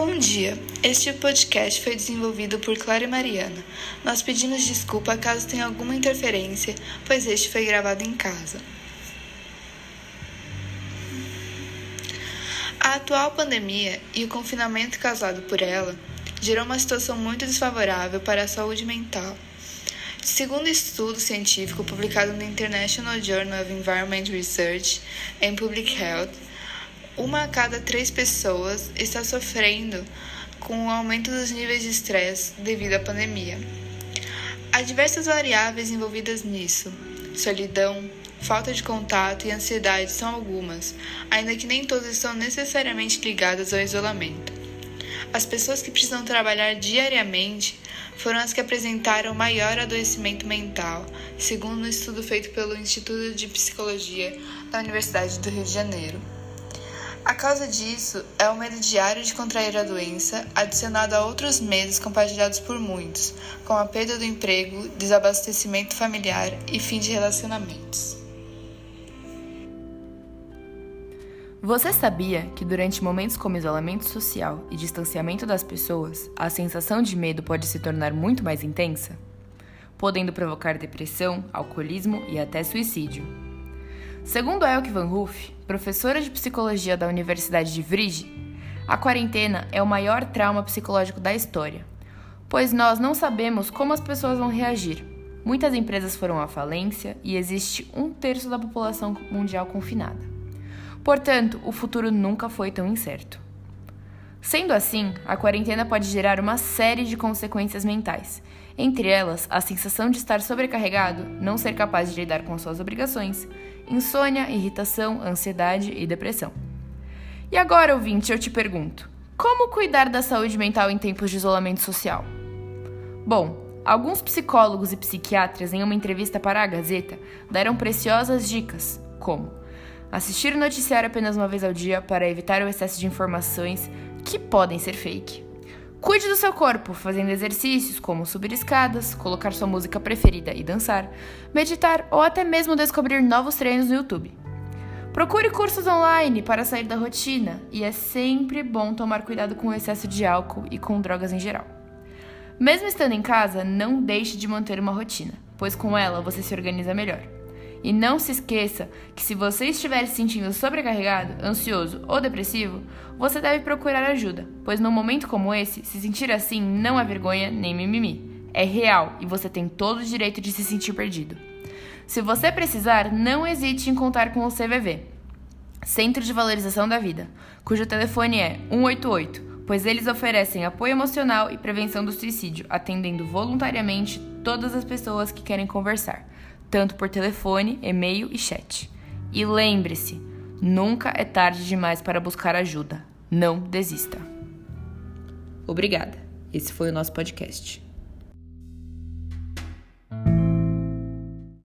Bom dia! Este podcast foi desenvolvido por Clara e Mariana. Nós pedimos desculpa caso tenha alguma interferência, pois este foi gravado em casa. A atual pandemia e o confinamento causado por ela gerou uma situação muito desfavorável para a saúde mental. Segundo estudo científico publicado no International Journal of Environment Research and Public Health, uma a cada três pessoas está sofrendo com o aumento dos níveis de estresse devido à pandemia. Há diversas variáveis envolvidas nisso: solidão, falta de contato e ansiedade são algumas, ainda que nem todas estão necessariamente ligadas ao isolamento. As pessoas que precisam trabalhar diariamente foram as que apresentaram maior adoecimento mental, segundo um estudo feito pelo Instituto de Psicologia da Universidade do Rio de Janeiro. A causa disso é o medo diário de contrair a doença, adicionado a outros medos compartilhados por muitos, como a perda do emprego, desabastecimento familiar e fim de relacionamentos. Você sabia que durante momentos como isolamento social e distanciamento das pessoas, a sensação de medo pode se tornar muito mais intensa? Podendo provocar depressão, alcoolismo e até suicídio. Segundo Elke Van Hoof, professora de psicologia da Universidade de Vrije, a quarentena é o maior trauma psicológico da história, pois nós não sabemos como as pessoas vão reagir. Muitas empresas foram à falência e existe um terço da população mundial confinada. Portanto, o futuro nunca foi tão incerto. Sendo assim, a quarentena pode gerar uma série de consequências mentais, entre elas a sensação de estar sobrecarregado, não ser capaz de lidar com suas obrigações, insônia, irritação, ansiedade e depressão. E agora, ouvinte, eu te pergunto: como cuidar da saúde mental em tempos de isolamento social? Bom, alguns psicólogos e psiquiatras, em uma entrevista para a Gazeta, deram preciosas dicas, como assistir o noticiário apenas uma vez ao dia para evitar o excesso de informações que podem ser fake Cuide do seu corpo, fazendo exercícios como subir escadas, colocar sua música preferida e dançar, meditar ou até mesmo descobrir novos treinos no YouTube. Procure cursos online para sair da rotina e é sempre bom tomar cuidado com o excesso de álcool e com drogas em geral. Mesmo estando em casa, não deixe de manter uma rotina, pois com ela você se organiza melhor. E não se esqueça que se você estiver se sentindo sobrecarregado, ansioso ou depressivo, você deve procurar ajuda, pois num momento como esse, se sentir assim não é vergonha nem mimimi. É real e você tem todo o direito de se sentir perdido. Se você precisar, não hesite em contar com o CVV, Centro de Valorização da Vida, cujo telefone é 188, pois eles oferecem apoio emocional e prevenção do suicídio, atendendo voluntariamente todas as pessoas que querem conversar tanto por telefone, e-mail e chat. E lembre-se, nunca é tarde demais para buscar ajuda. Não desista. Obrigada. Esse foi o nosso podcast.